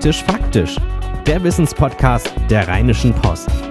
Faktisch Faktisch, der Wissenspodcast der Rheinischen Post.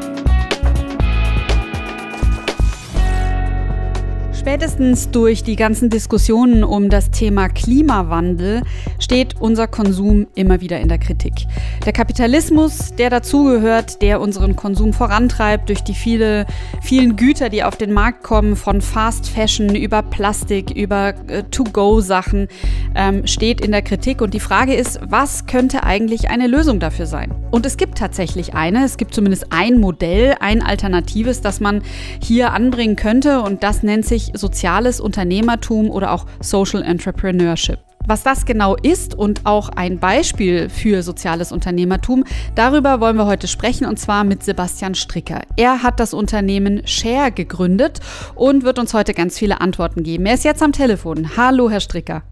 Spätestens durch die ganzen Diskussionen um das Thema Klimawandel steht unser Konsum immer wieder in der Kritik. Der Kapitalismus, der dazugehört, der unseren Konsum vorantreibt durch die viele, vielen Güter, die auf den Markt kommen, von Fast Fashion über Plastik, über äh, To-Go-Sachen, ähm, steht in der Kritik. Und die Frage ist, was könnte eigentlich eine Lösung dafür sein? Und es gibt tatsächlich eine, es gibt zumindest ein Modell, ein alternatives, das man hier anbringen könnte und das nennt sich soziales Unternehmertum oder auch Social Entrepreneurship. Was das genau ist und auch ein Beispiel für soziales Unternehmertum, darüber wollen wir heute sprechen und zwar mit Sebastian Stricker. Er hat das Unternehmen Share gegründet und wird uns heute ganz viele Antworten geben. Er ist jetzt am Telefon. Hallo, Herr Stricker.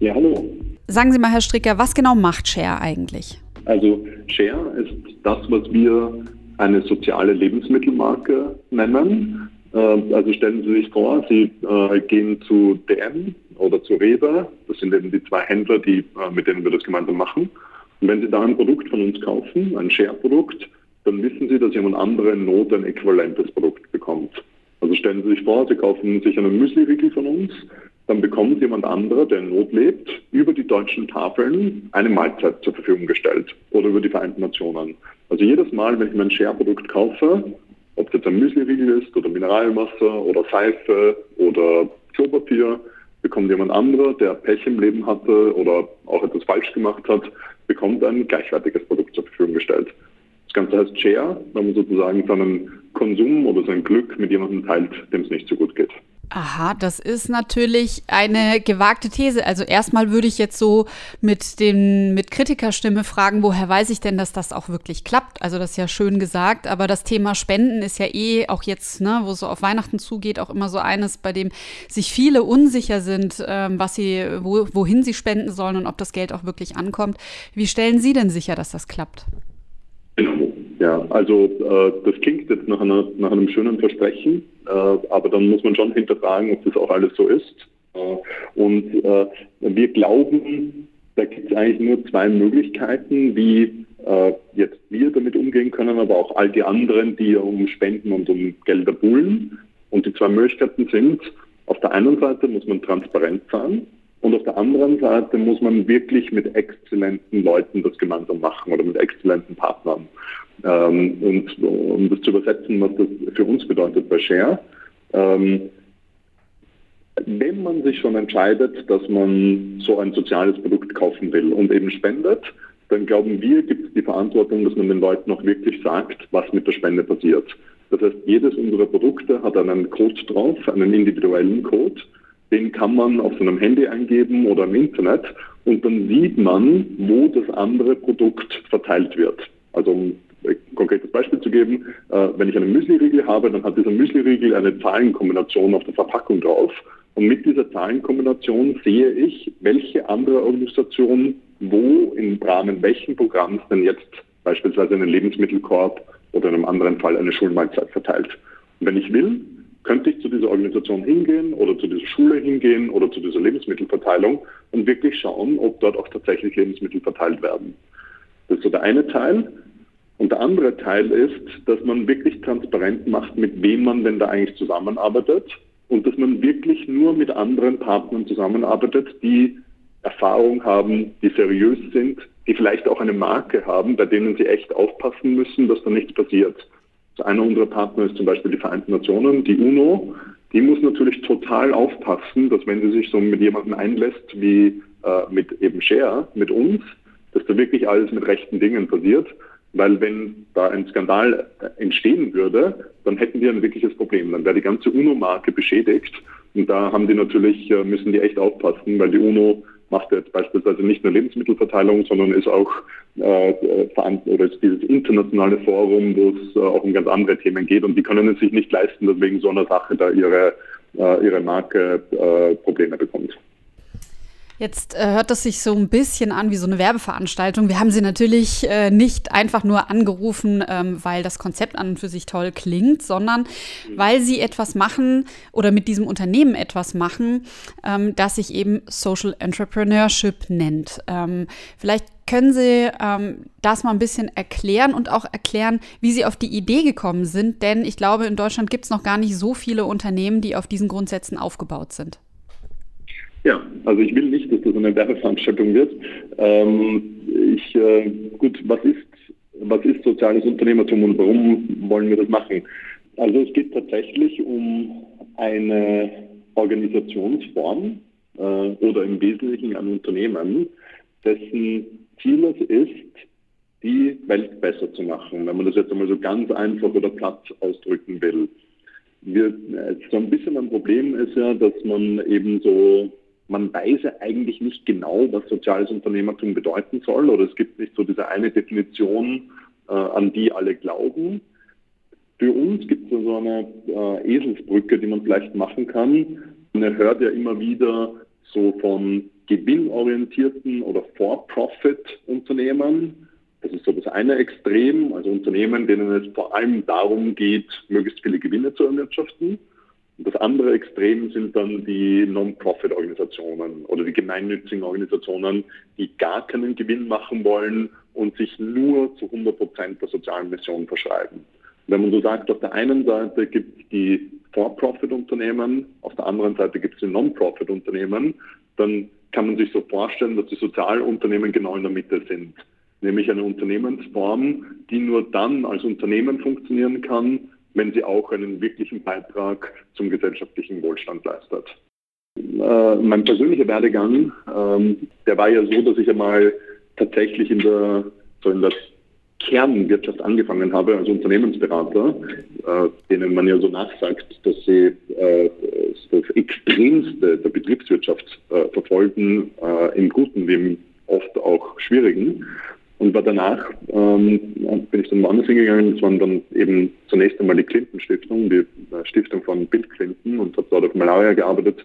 Ja, hallo. Sagen Sie mal, Herr Stricker, was genau macht Share eigentlich? Also Share ist das, was wir eine soziale Lebensmittelmarke nennen. Äh, also stellen Sie sich vor, Sie äh, gehen zu DM oder zu Rewe. Das sind eben die zwei Händler, die, äh, mit denen wir das gemeinsam machen. Und wenn Sie da ein Produkt von uns kaufen, ein Share-Produkt, dann wissen Sie, dass jemand anderen Not ein äquivalentes Produkt bekommt. Also stellen Sie sich vor, Sie kaufen sich einen Müsli-Riegel von uns, dann bekommt jemand anderer, der in Not lebt, über die deutschen Tafeln eine Mahlzeit zur Verfügung gestellt oder über die Vereinten Nationen. Also jedes Mal, wenn ich mein Share-Produkt kaufe, ob jetzt ein Müsliriegel ist oder Mineralwasser oder Seife oder Klopapier, bekommt jemand anderer, der Pech im Leben hatte oder auch etwas falsch gemacht hat, bekommt ein gleichwertiges Produkt zur Verfügung gestellt. Das Ganze heißt Share, wenn man sozusagen seinen Konsum oder sein Glück mit jemandem teilt, dem es nicht so gut geht. Aha, das ist natürlich eine gewagte These. Also erstmal würde ich jetzt so mit den mit Kritikerstimme fragen, woher weiß ich denn, dass das auch wirklich klappt? Also das ist ja schön gesagt, aber das Thema Spenden ist ja eh auch jetzt, ne, wo es so auf Weihnachten zugeht, auch immer so eines, bei dem sich viele unsicher sind, ähm, was sie, wo, wohin sie spenden sollen und ob das Geld auch wirklich ankommt. Wie stellen Sie denn sicher, dass das klappt? Genau. Ja, also äh, das klingt jetzt nach, einer, nach einem schönen Versprechen, äh, aber dann muss man schon hinterfragen, ob das auch alles so ist. Äh, und äh, wir glauben, da gibt es eigentlich nur zwei Möglichkeiten, wie äh, jetzt wir damit umgehen können, aber auch all die anderen, die um Spenden und um Gelder buhlen. Und die zwei Möglichkeiten sind, auf der einen Seite muss man transparent sein und auf der anderen Seite muss man wirklich mit exzellenten Leuten das gemeinsam machen oder mit exzellenten Partnern. Ähm, und um das zu übersetzen, was das für uns bedeutet bei Share, ähm, wenn man sich schon entscheidet, dass man so ein soziales Produkt kaufen will und eben spendet, dann glauben wir, gibt es die Verantwortung, dass man den Leuten auch wirklich sagt, was mit der Spende passiert. Das heißt, jedes unserer Produkte hat einen Code drauf, einen individuellen Code. Den kann man auf seinem Handy eingeben oder im Internet und dann sieht man, wo das andere Produkt verteilt wird. Also um ein konkretes Beispiel zu geben, äh, wenn ich einen Müsli-Riegel habe, dann hat dieser Müsli-Riegel eine Zahlenkombination auf der Verpackung drauf. Und mit dieser Zahlenkombination sehe ich, welche andere Organisation wo im Rahmen welchen Programms denn jetzt beispielsweise einen Lebensmittelkorb oder in einem anderen Fall eine Schulmahlzeit verteilt. Und wenn ich will, könnte ich zu dieser Organisation hingehen oder zu dieser Schule hingehen oder zu dieser Lebensmittelverteilung und wirklich schauen, ob dort auch tatsächlich Lebensmittel verteilt werden. Das ist so der eine Teil. Und der andere Teil ist, dass man wirklich transparent macht, mit wem man denn da eigentlich zusammenarbeitet und dass man wirklich nur mit anderen Partnern zusammenarbeitet, die Erfahrung haben, die seriös sind, die vielleicht auch eine Marke haben, bei denen sie echt aufpassen müssen, dass da nichts passiert. Einer unserer Partner ist zum Beispiel die Vereinten Nationen, die UNO. Die muss natürlich total aufpassen, dass wenn sie sich so mit jemandem einlässt wie äh, mit eben Share, mit uns, dass da wirklich alles mit rechten Dingen passiert. Weil wenn da ein Skandal äh, entstehen würde, dann hätten wir ein wirkliches Problem. Dann wäre die ganze UNO-Marke beschädigt. Und da haben die natürlich, äh, müssen die echt aufpassen, weil die UNO macht jetzt beispielsweise nicht nur Lebensmittelverteilung, sondern ist auch äh, oder ist dieses internationale Forum, wo es äh, auch um ganz andere Themen geht. Und die können es sich nicht leisten, dass wegen so einer Sache da ihre, äh, ihre Marke äh, Probleme bekommt. Jetzt äh, hört das sich so ein bisschen an wie so eine Werbeveranstaltung. Wir haben Sie natürlich äh, nicht einfach nur angerufen, ähm, weil das Konzept an und für sich toll klingt, sondern weil Sie etwas machen oder mit diesem Unternehmen etwas machen, ähm, das sich eben Social Entrepreneurship nennt. Ähm, vielleicht können Sie ähm, das mal ein bisschen erklären und auch erklären, wie Sie auf die Idee gekommen sind? Denn ich glaube, in Deutschland gibt es noch gar nicht so viele Unternehmen, die auf diesen Grundsätzen aufgebaut sind. Ja, also ich will nicht, dass das eine Werbeveranstaltung wird. Ähm, ich, äh, gut, was ist, was ist soziales Unternehmertum und warum wollen wir das machen? Also es geht tatsächlich um eine Organisationsform äh, oder im Wesentlichen ein Unternehmen, dessen Ziel es ist, die Welt besser zu machen, wenn man das jetzt einmal so ganz einfach oder platt ausdrücken will. Wir, so ein bisschen ein Problem ist ja, dass man eben so man weiß ja eigentlich nicht genau, was soziales Unternehmertum bedeuten soll, oder es gibt nicht so diese eine Definition, äh, an die alle glauben. Für uns gibt es so eine äh, Eselsbrücke, die man vielleicht machen kann. Man hört ja immer wieder so von gewinnorientierten oder For-Profit-Unternehmen. Das ist so das eine Extrem, also Unternehmen, denen es vor allem darum geht, möglichst viele Gewinne zu erwirtschaften. Das andere Extrem sind dann die Non-Profit-Organisationen oder die gemeinnützigen Organisationen, die gar keinen Gewinn machen wollen und sich nur zu 100 Prozent der sozialen Mission verschreiben. Wenn man so sagt, auf der einen Seite gibt es die For-Profit-Unternehmen, auf der anderen Seite gibt es die Non-Profit-Unternehmen, dann kann man sich so vorstellen, dass die Sozialunternehmen genau in der Mitte sind. Nämlich eine Unternehmensform, die nur dann als Unternehmen funktionieren kann, wenn sie auch einen wirklichen Beitrag zum gesellschaftlichen Wohlstand leistet. Äh, mein persönlicher Werdegang, ähm, der war ja so, dass ich einmal tatsächlich in der, so in der Kernwirtschaft angefangen habe als Unternehmensberater, äh, denen man ja so nachsagt, dass sie äh, das Extremste der Betriebswirtschaft äh, verfolgen, äh, im Guten wie im oft auch Schwierigen. Und war danach ähm, bin ich dann woanders hingegangen. Das waren dann eben zunächst einmal die Clinton Stiftung, die äh, Stiftung von Bill Clinton und habe dort auf Malaria gearbeitet.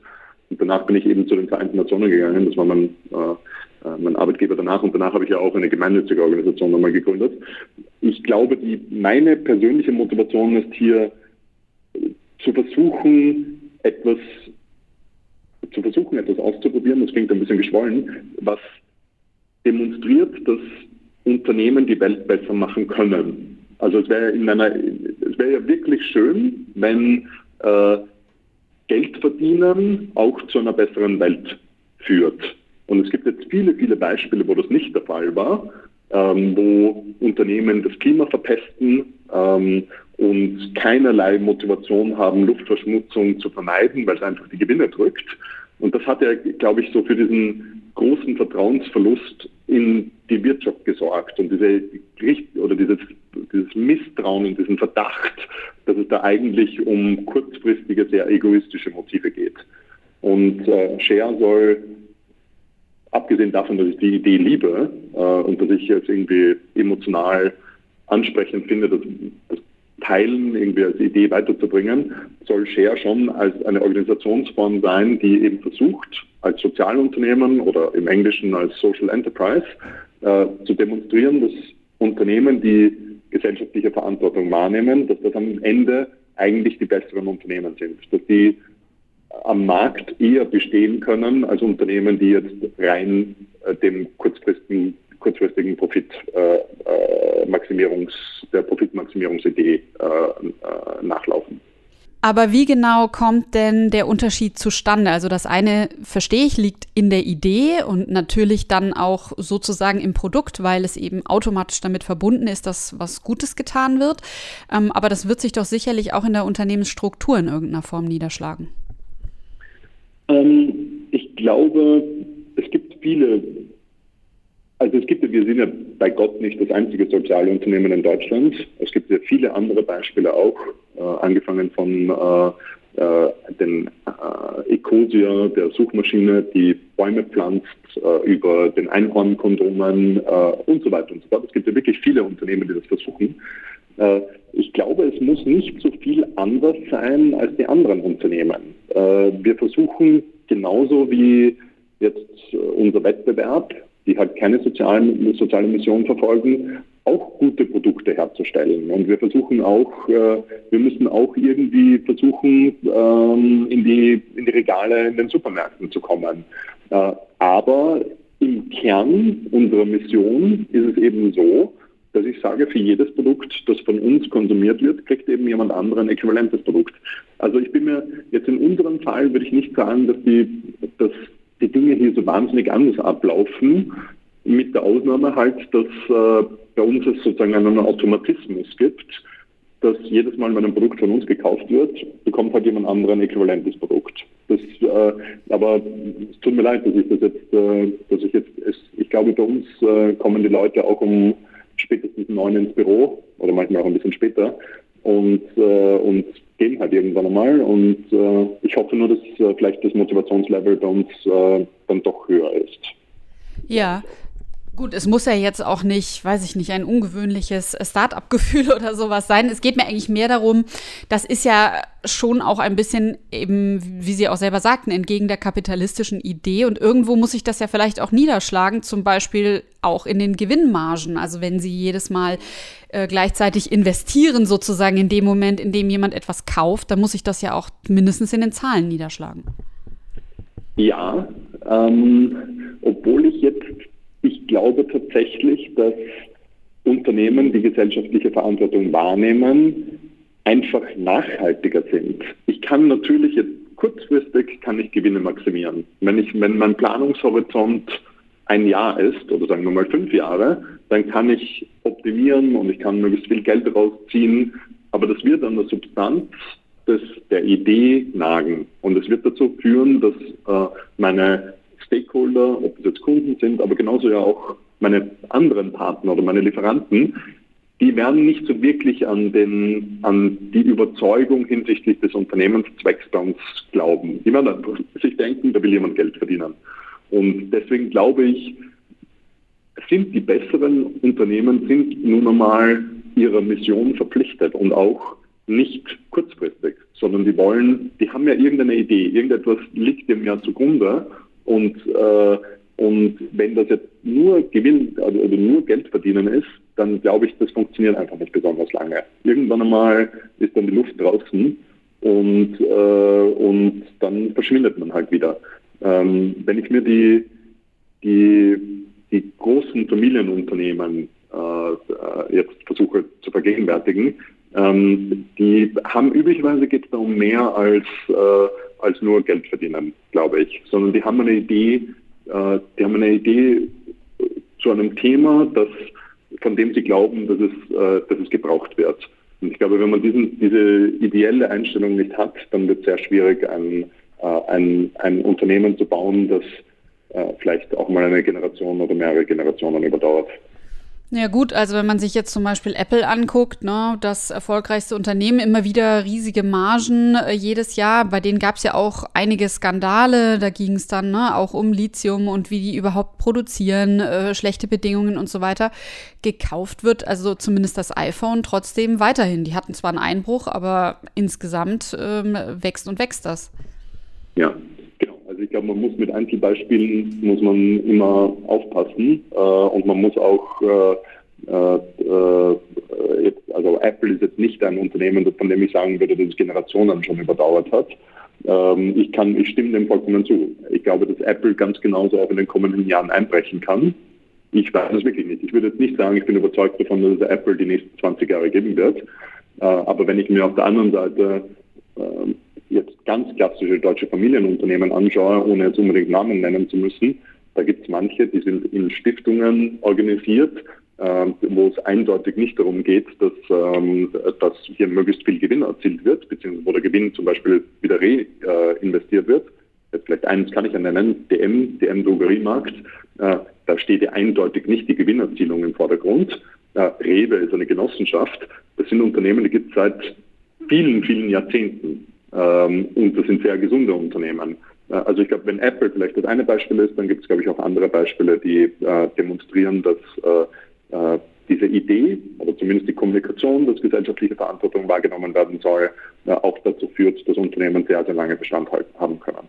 Und danach bin ich eben zu den Vereinten Nationen gegangen. Das war mein, äh, äh, mein Arbeitgeber danach. Und danach habe ich ja auch eine gemeinnützige Organisation nochmal gegründet. Ich glaube, die, meine persönliche Motivation ist hier zu versuchen, etwas zu versuchen, etwas auszuprobieren. Das klingt ein bisschen geschwollen, was demonstriert, dass Unternehmen die Welt besser machen können. Also es wäre wäre ja wirklich schön, wenn äh, Geld verdienen auch zu einer besseren Welt führt. Und es gibt jetzt viele, viele Beispiele, wo das nicht der Fall war, ähm, wo Unternehmen das Klima verpesten ähm, und keinerlei Motivation haben, Luftverschmutzung zu vermeiden, weil es einfach die Gewinne drückt. Und das hat ja, glaube ich, so für diesen großen Vertrauensverlust in die Wirtschaft gesorgt und diese oder dieses, dieses Misstrauen und diesen Verdacht, dass es da eigentlich um kurzfristige, sehr egoistische Motive geht. Und äh, Share soll, abgesehen davon, dass ich die Idee liebe äh, und dass ich es irgendwie emotional ansprechend finde, dass das Teilen irgendwie als Idee weiterzubringen, soll Share schon als eine Organisationsform sein, die eben versucht, als Sozialunternehmen oder im Englischen als Social Enterprise äh, zu demonstrieren, dass Unternehmen, die gesellschaftliche Verantwortung wahrnehmen, dass das am Ende eigentlich die besseren Unternehmen sind, dass die am Markt eher bestehen können als Unternehmen, die jetzt rein äh, dem kurzfristigen, kurzfristigen Profitmaximierungs, äh, der Profitmaximierungsidee äh, äh, nachlaufen. Aber wie genau kommt denn der Unterschied zustande? Also das eine, verstehe ich, liegt in der Idee und natürlich dann auch sozusagen im Produkt, weil es eben automatisch damit verbunden ist, dass was Gutes getan wird. Ähm, aber das wird sich doch sicherlich auch in der Unternehmensstruktur in irgendeiner Form niederschlagen. Ähm, ich glaube, es gibt viele also es gibt, wir sind ja bei Gott nicht das einzige soziale Unternehmen in Deutschland. Es gibt ja viele andere Beispiele auch, äh, angefangen von äh, äh, den äh, Ecosia, der Suchmaschine, die Bäume pflanzt, äh, über den Einhornkondomen äh, und so weiter und so fort. Es gibt ja wirklich viele Unternehmen, die das versuchen. Äh, ich glaube, es muss nicht so viel anders sein als die anderen Unternehmen. Äh, wir versuchen genauso wie jetzt unser Wettbewerb, die halt keine sozialen, soziale Mission verfolgen, auch gute Produkte herzustellen. Und wir versuchen auch, äh, wir müssen auch irgendwie versuchen, ähm, in, die, in die Regale in den Supermärkten zu kommen. Äh, aber im Kern unserer Mission ist es eben so, dass ich sage, für jedes Produkt, das von uns konsumiert wird, kriegt eben jemand anderen ein äquivalentes Produkt. Also ich bin mir jetzt in unserem Fall würde ich nicht sagen, dass die, dass die Dinge hier so wahnsinnig anders ablaufen, mit der Ausnahme halt, dass äh, bei uns es sozusagen einen Automatismus gibt, dass jedes Mal, wenn ein Produkt von uns gekauft wird, bekommt halt jemand anderen ein äquivalentes Produkt. Das, äh, aber es tut mir leid, dass ich das jetzt, äh, dass ich jetzt, es, ich glaube, bei uns äh, kommen die Leute auch um spätestens neun ins Büro oder manchmal auch ein bisschen später und, äh, und gehen halt irgendwann einmal. Und äh, ich hoffe nur, dass äh, vielleicht das Motivationslevel bei uns äh, dann doch höher ist. Ja, Gut, es muss ja jetzt auch nicht, weiß ich nicht, ein ungewöhnliches Start-up-Gefühl oder sowas sein. Es geht mir eigentlich mehr darum, das ist ja schon auch ein bisschen eben, wie Sie auch selber sagten, entgegen der kapitalistischen Idee. Und irgendwo muss sich das ja vielleicht auch niederschlagen, zum Beispiel auch in den Gewinnmargen. Also wenn Sie jedes Mal äh, gleichzeitig investieren, sozusagen in dem Moment, in dem jemand etwas kauft, dann muss sich das ja auch mindestens in den Zahlen niederschlagen. Ja, ähm, obwohl ich jetzt glaube tatsächlich, dass Unternehmen, die gesellschaftliche Verantwortung wahrnehmen, einfach nachhaltiger sind. Ich kann natürlich jetzt kurzfristig kann ich Gewinne maximieren. Wenn ich, wenn mein Planungshorizont ein Jahr ist oder sagen wir mal fünf Jahre, dann kann ich optimieren und ich kann möglichst viel Geld rausziehen. Aber das wird an der Substanz des, der Idee nagen. Und es wird dazu führen, dass äh, meine Stakeholder, ob das jetzt Kunden sind, aber genauso ja auch meine anderen Partner oder meine Lieferanten, die werden nicht so wirklich an, den, an die Überzeugung hinsichtlich des Unternehmenszwecks bei uns glauben. Die werden sich denken, da will jemand Geld verdienen. Und deswegen glaube ich, sind die besseren Unternehmen sind nun einmal ihrer Mission verpflichtet und auch nicht kurzfristig, sondern die wollen, die haben ja irgendeine Idee, irgendetwas liegt dem ja zugrunde und, äh, und wenn das jetzt nur Gewinn, also, also nur Geld verdienen ist, dann glaube ich, das funktioniert einfach nicht besonders lange. Irgendwann einmal ist dann die Luft draußen und, äh, und dann verschwindet man halt wieder. Ähm, wenn ich mir die, die, die großen Familienunternehmen äh, jetzt versuche zu vergegenwärtigen, ähm, die haben üblicherweise geht es da um mehr als äh, als nur Geld verdienen, glaube ich, sondern die haben eine Idee, äh, die haben eine Idee zu einem Thema, das, von dem sie glauben, dass es, äh, dass es gebraucht wird. Und ich glaube, wenn man diesen, diese ideelle Einstellung nicht hat, dann wird es sehr schwierig, ein, äh, ein, ein Unternehmen zu bauen, das äh, vielleicht auch mal eine Generation oder mehrere Generationen überdauert. Ja gut, also wenn man sich jetzt zum Beispiel Apple anguckt, ne, das erfolgreichste Unternehmen, immer wieder riesige Margen äh, jedes Jahr. Bei denen gab es ja auch einige Skandale. Da ging es dann ne, auch um Lithium und wie die überhaupt produzieren, äh, schlechte Bedingungen und so weiter. Gekauft wird also zumindest das iPhone trotzdem weiterhin. Die hatten zwar einen Einbruch, aber insgesamt ähm, wächst und wächst das. Ja, also ich glaube, man muss mit Einzelbeispielen muss man immer aufpassen äh, und man muss auch äh, äh, äh, jetzt, also Apple ist jetzt nicht ein Unternehmen, von dem ich sagen würde, dass es Generationen schon überdauert hat. Ähm, ich kann, ich stimme dem vollkommen zu. Ich glaube, dass Apple ganz genauso auch in den kommenden Jahren einbrechen kann. Ich weiß es wirklich nicht. Ich würde jetzt nicht sagen, ich bin überzeugt davon, dass es Apple die nächsten 20 Jahre geben wird. Äh, aber wenn ich mir auf der anderen Seite ähm, jetzt ganz klassische deutsche Familienunternehmen anschaue, ohne jetzt unbedingt Namen nennen zu müssen, da gibt es manche, die sind in Stiftungen organisiert, äh, wo es eindeutig nicht darum geht, dass, ähm, dass hier möglichst viel Gewinn erzielt wird, beziehungsweise wo der Gewinn zum Beispiel wieder reinvestiert äh, wird. Jetzt vielleicht eines kann ich ja nennen, DM, DM Drogeriemarkt. Äh, da steht ja eindeutig nicht die Gewinnerzielung im Vordergrund. Äh, Rewe ist eine Genossenschaft. Das sind Unternehmen, die gibt es seit vielen, vielen Jahrzehnten. Ähm, und das sind sehr gesunde Unternehmen. Äh, also ich glaube, wenn Apple vielleicht das eine Beispiel ist, dann gibt es, glaube ich, auch andere Beispiele, die äh, demonstrieren, dass äh, äh, diese Idee oder zumindest die Kommunikation, dass gesellschaftliche Verantwortung wahrgenommen werden soll, äh, auch dazu führt, dass Unternehmen sehr, sehr lange Bestand haben können.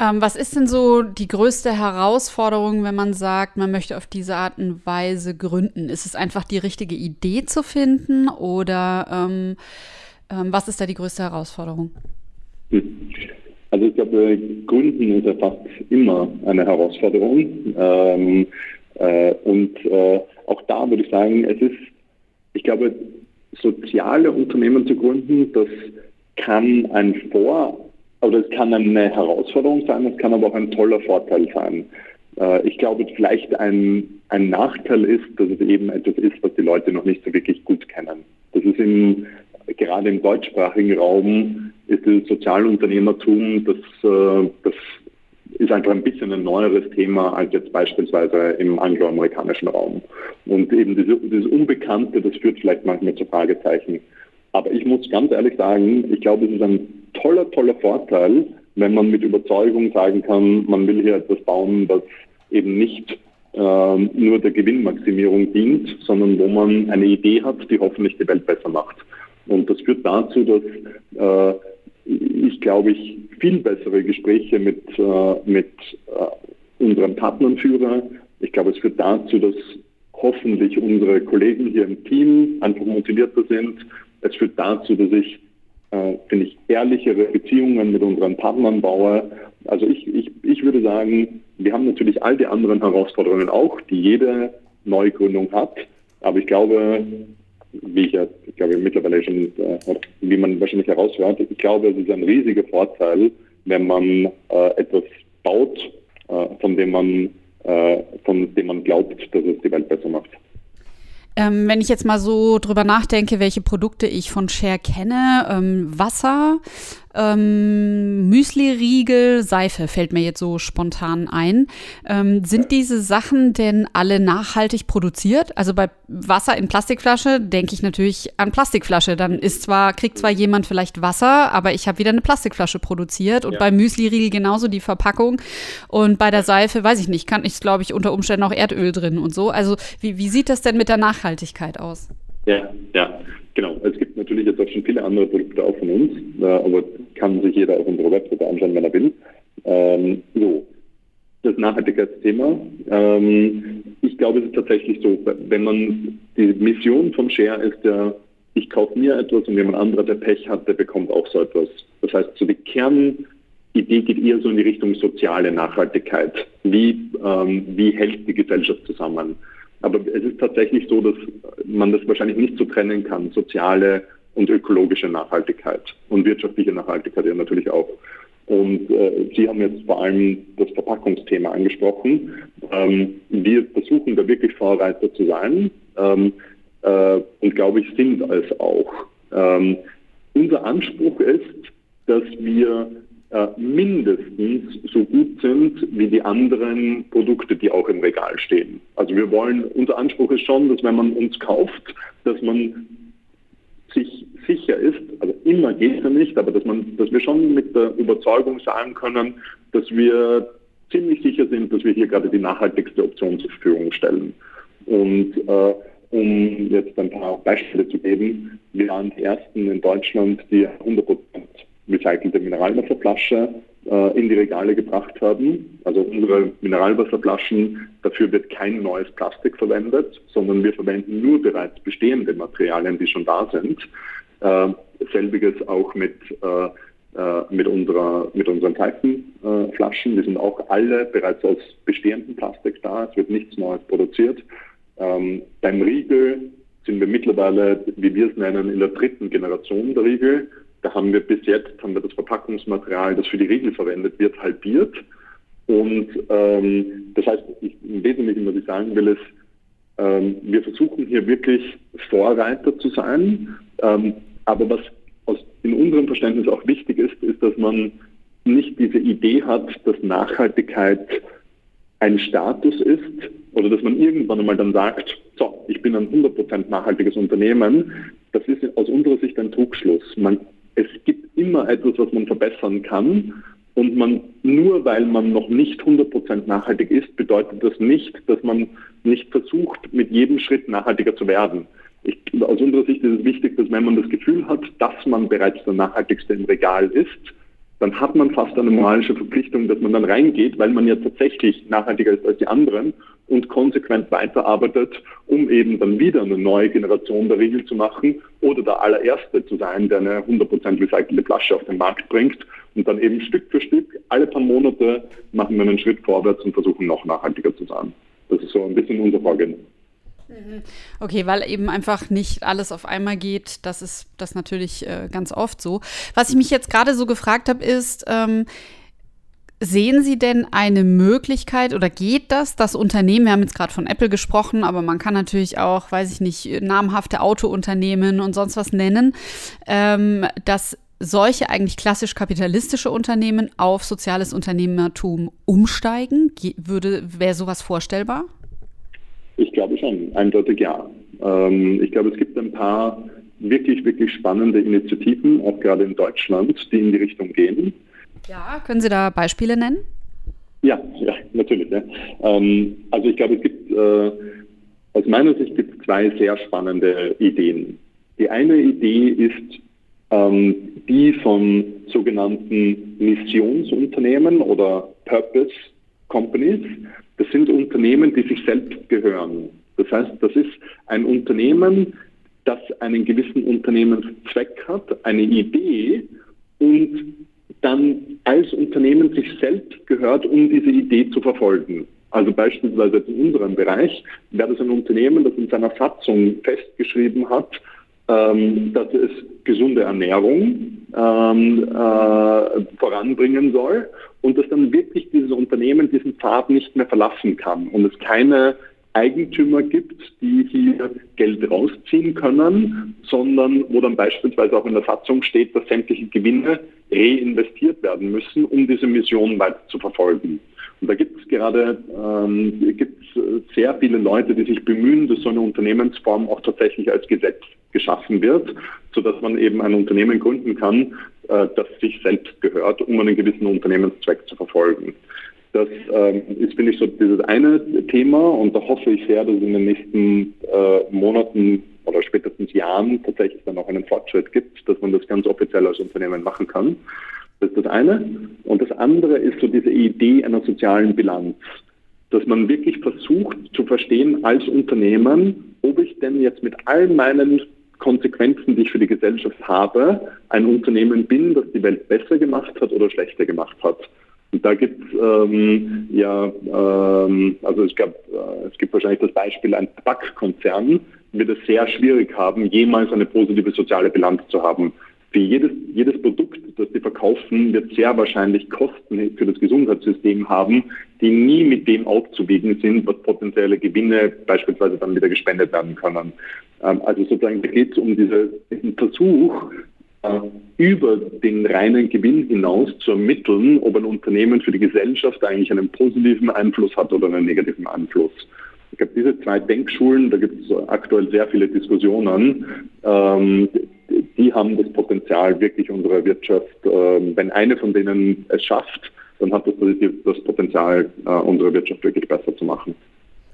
Ähm, was ist denn so die größte Herausforderung, wenn man sagt, man möchte auf diese Art und Weise gründen? Ist es einfach die richtige Idee zu finden oder ähm, was ist da die größte Herausforderung? Also ich glaube, Gründen ist ja fast immer eine Herausforderung. Ähm, äh, und äh, auch da würde ich sagen, es ist, ich glaube, soziale Unternehmen zu gründen, das kann ein Vor- oder es kann eine Herausforderung sein, es kann aber auch ein toller Vorteil sein. Äh, ich glaube, vielleicht ein, ein Nachteil ist, dass es eben etwas ist, was die Leute noch nicht so wirklich gut kennen. Das ist im, gerade im deutschsprachigen Raum ist das Sozialunternehmertum, das, äh, das ist einfach ein bisschen ein neueres Thema als jetzt beispielsweise im angloamerikanischen Raum. Und eben diese, dieses Unbekannte, das führt vielleicht manchmal zu Fragezeichen. Aber ich muss ganz ehrlich sagen, ich glaube, es ist ein toller, toller Vorteil, wenn man mit Überzeugung sagen kann, man will hier etwas bauen, das eben nicht äh, nur der Gewinnmaximierung dient, sondern wo man eine Idee hat, die hoffentlich die Welt besser macht. Und das führt dazu, dass äh, ich, glaube ich, viel bessere Gespräche mit, äh, mit äh, unseren Partnern führe. Ich glaube, es führt dazu, dass hoffentlich unsere Kollegen hier im Team einfach motivierter sind. Es führt dazu, dass ich, äh, finde ich, ehrlichere Beziehungen mit unseren Partnern baue. Also ich, ich, ich würde sagen, wir haben natürlich all die anderen Herausforderungen auch, die jede Neugründung hat. Aber ich glaube, wie ich ja, ich mittlerweile schon, äh, wie man wahrscheinlich heraushört, ich glaube, es ist ein riesiger Vorteil, wenn man äh, etwas baut, äh, von dem man, äh, von dem man glaubt, dass es die Welt besser macht. Ähm, wenn ich jetzt mal so drüber nachdenke, welche Produkte ich von Share kenne, ähm, Wasser, ähm, Müsli-Riegel, Seife fällt mir jetzt so spontan ein. Ähm, sind diese Sachen denn alle nachhaltig produziert? Also bei Wasser in Plastikflasche denke ich natürlich an Plastikflasche. Dann ist zwar, kriegt zwar jemand vielleicht Wasser, aber ich habe wieder eine Plastikflasche produziert. Und ja. bei Müsli-Riegel genauso die Verpackung. Und bei der Seife, weiß ich nicht, kann ich, glaube ich, unter Umständen auch Erdöl drin und so. Also wie, wie sieht das denn mit der Nachhaltigkeit aus? Ja, ja, genau. Es gibt natürlich jetzt auch schon viele andere Produkte auch von uns, äh, aber kann sich jeder auf unserer Webseite anschauen, wenn er will. Ähm, so, das Nachhaltigkeitsthema. Ähm, ich glaube, es ist tatsächlich so, wenn man, die Mission von Share ist ja, ich kaufe mir etwas und jemand anderer, der Pech hat, der bekommt auch so etwas. Das heißt, so die Kernidee geht eher so in die Richtung soziale Nachhaltigkeit. Wie, ähm, wie hält die Gesellschaft zusammen? Aber es ist tatsächlich so, dass man das wahrscheinlich nicht so trennen kann, soziale und ökologische Nachhaltigkeit und wirtschaftliche Nachhaltigkeit ja natürlich auch. Und äh, Sie haben jetzt vor allem das Verpackungsthema angesprochen. Ähm, wir versuchen da wirklich Vorreiter zu sein ähm, äh, und glaube ich sind es auch. Ähm, unser Anspruch ist, dass wir äh, mindestens so gut sind wie die anderen Produkte, die auch im Regal stehen. Also wir wollen, unser Anspruch ist schon, dass wenn man uns kauft, dass man sich sicher ist, also immer geht es nicht, aber dass man, dass wir schon mit der Überzeugung sagen können, dass wir ziemlich sicher sind, dass wir hier gerade die nachhaltigste Option zur Verfügung stellen. Und äh, um jetzt ein paar Beispiele zu geben, wir waren die ersten in Deutschland, die 100 recycelte Mineralwasserflasche äh, in die Regale gebracht haben. Also unsere Mineralwasserflaschen, dafür wird kein neues Plastik verwendet, sondern wir verwenden nur bereits bestehende Materialien, die schon da sind. Äh, selbiges auch mit, äh, äh mit, unserer, mit unseren Seifenflaschen. die sind auch alle bereits aus bestehendem Plastik da. Es wird nichts Neues produziert. Ähm, beim Riegel sind wir mittlerweile, wie wir es nennen, in der dritten Generation der Riegel. Da haben wir bis jetzt haben wir das Verpackungsmaterial, das für die Riegel verwendet wird, halbiert. Und ähm, das heißt, ich, im Wesentlichen, was ich sagen will, ist, ähm, wir versuchen hier wirklich Vorreiter zu sein. Ähm, aber was aus, in unserem Verständnis auch wichtig ist, ist, dass man nicht diese Idee hat, dass Nachhaltigkeit ein Status ist oder dass man irgendwann einmal dann sagt, so, ich bin ein 100% nachhaltiges Unternehmen. Das ist aus unserer Sicht ein Trugschluss. Man es gibt immer etwas, was man verbessern kann. Und man, nur weil man noch nicht 100% nachhaltig ist, bedeutet das nicht, dass man nicht versucht, mit jedem Schritt nachhaltiger zu werden. Ich, aus unserer Sicht ist es wichtig, dass wenn man das Gefühl hat, dass man bereits der nachhaltigste im Regal ist, dann hat man fast eine moralische Verpflichtung, dass man dann reingeht, weil man ja tatsächlich nachhaltiger ist als die anderen und konsequent weiterarbeitet, um eben dann wieder eine neue Generation der Riegel zu machen oder der allererste zu sein, der eine 100% recycelte Flasche auf den Markt bringt und dann eben Stück für Stück, alle paar Monate machen wir einen Schritt vorwärts und versuchen noch nachhaltiger zu sein. Das ist so ein bisschen unser Vorgehen. Mhm. Okay, weil eben einfach nicht alles auf einmal geht. Das ist das natürlich äh, ganz oft so. Was ich mich jetzt gerade so gefragt habe, ist, ähm, Sehen Sie denn eine Möglichkeit oder geht das, dass Unternehmen, wir haben jetzt gerade von Apple gesprochen, aber man kann natürlich auch, weiß ich nicht, namhafte Autounternehmen und sonst was nennen, ähm, dass solche eigentlich klassisch kapitalistische Unternehmen auf soziales Unternehmertum umsteigen? Würde, wäre sowas vorstellbar? Ich glaube schon, eindeutig ja. Ähm, ich glaube, es gibt ein paar wirklich, wirklich spannende Initiativen, auch gerade in Deutschland, die in die Richtung gehen. Ja, können Sie da Beispiele nennen? Ja, ja natürlich. Ja. Ähm, also ich glaube, es gibt, äh, aus meiner Sicht gibt zwei sehr spannende Ideen. Die eine Idee ist ähm, die von sogenannten Missionsunternehmen oder Purpose Companies. Das sind Unternehmen, die sich selbst gehören. Das heißt, das ist ein Unternehmen, das einen gewissen Unternehmenszweck hat, eine Idee und dann als Unternehmen sich selbst gehört, um diese Idee zu verfolgen. Also beispielsweise in unserem Bereich wäre das ein Unternehmen, das in seiner Satzung festgeschrieben hat, ähm, dass es gesunde Ernährung ähm, äh, voranbringen soll und dass dann wirklich dieses Unternehmen diesen Pfad nicht mehr verlassen kann und es keine Eigentümer gibt, die hier Geld rausziehen können, sondern wo dann beispielsweise auch in der Satzung steht, dass sämtliche Gewinne reinvestiert werden müssen, um diese Mission weiter zu verfolgen. Und da gibt es gerade ähm, gibt's sehr viele Leute, die sich bemühen, dass so eine Unternehmensform auch tatsächlich als Gesetz geschaffen wird, sodass man eben ein Unternehmen gründen kann, äh, das sich selbst gehört, um einen gewissen Unternehmenszweck zu verfolgen. Das ähm, ist, finde ich, so dieses eine Thema und da hoffe ich sehr, dass in den nächsten äh, Monaten oder spätestens Jahren tatsächlich dann auch einen Fortschritt gibt, dass man das ganz offiziell als Unternehmen machen kann. Das ist das eine. Und das andere ist so diese Idee einer sozialen Bilanz, dass man wirklich versucht zu verstehen als Unternehmen, ob ich denn jetzt mit all meinen Konsequenzen, die ich für die Gesellschaft habe, ein Unternehmen bin, das die Welt besser gemacht hat oder schlechter gemacht hat. Und da gibt es ähm, ja, ähm, also es, gab, äh, es gibt wahrscheinlich das Beispiel, ein Tabakkonzern wird es sehr schwierig haben, jemals eine positive soziale Bilanz zu haben. Für jedes, jedes Produkt, das sie verkaufen, wird sehr wahrscheinlich Kosten für das Gesundheitssystem haben, die nie mit dem aufzuwiegen sind, was potenzielle Gewinne beispielsweise dann wieder gespendet werden können. Ähm, also sozusagen, geht es um diese, diesen Versuch, äh, über den reinen Gewinn hinaus zu ermitteln, ob ein Unternehmen für die Gesellschaft eigentlich einen positiven Einfluss hat oder einen negativen Einfluss. Ich glaube, diese zwei Denkschulen, da gibt es aktuell sehr viele Diskussionen, ähm, die haben das Potenzial, wirklich unsere Wirtschaft, äh, wenn eine von denen es schafft, dann hat das das Potenzial, äh, unsere Wirtschaft wirklich besser zu machen.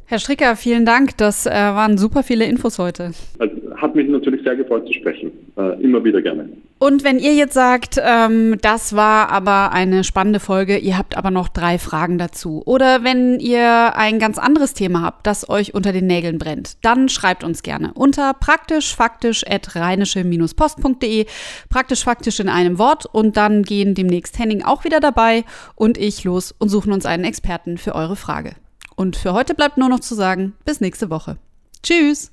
Herr Stricker, vielen Dank. Das äh, waren super viele Infos heute. Also, hat mich natürlich sehr gefreut zu sprechen. Äh, immer wieder gerne. Und wenn ihr jetzt sagt, ähm, das war aber eine spannende Folge, ihr habt aber noch drei Fragen dazu. Oder wenn ihr ein ganz anderes Thema habt, das euch unter den Nägeln brennt, dann schreibt uns gerne unter praktischfaktisch.rheinische-post.de. Praktisch faktisch in einem Wort. Und dann gehen demnächst Henning auch wieder dabei und ich los und suchen uns einen Experten für eure Frage. Und für heute bleibt nur noch zu sagen, bis nächste Woche. Tschüss!